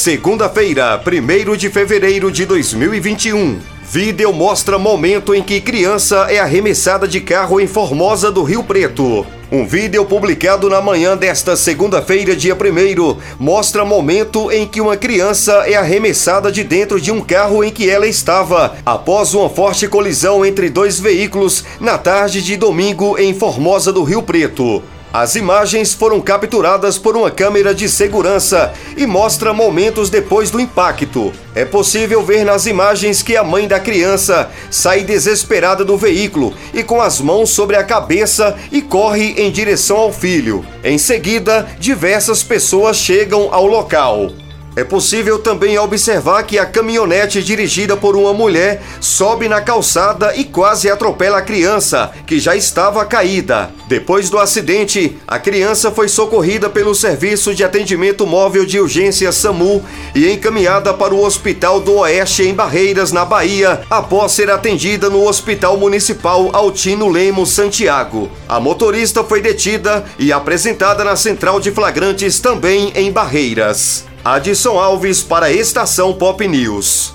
Segunda-feira, 1 de fevereiro de 2021. Vídeo mostra momento em que criança é arremessada de carro em Formosa do Rio Preto. Um vídeo publicado na manhã desta segunda-feira, dia 1 mostra momento em que uma criança é arremessada de dentro de um carro em que ela estava, após uma forte colisão entre dois veículos na tarde de domingo em Formosa do Rio Preto. As imagens foram capturadas por uma câmera de segurança e mostra momentos depois do impacto. É possível ver nas imagens que a mãe da criança sai desesperada do veículo e com as mãos sobre a cabeça e corre em direção ao filho. Em seguida, diversas pessoas chegam ao local. É possível também observar que a caminhonete dirigida por uma mulher sobe na calçada e quase atropela a criança, que já estava caída. Depois do acidente, a criança foi socorrida pelo Serviço de Atendimento Móvel de Urgência SAMU e encaminhada para o Hospital do Oeste em Barreiras, na Bahia, após ser atendida no Hospital Municipal Altino Lemos Santiago. A motorista foi detida e apresentada na Central de Flagrantes também em Barreiras. Adson Alves para a Estação Pop News.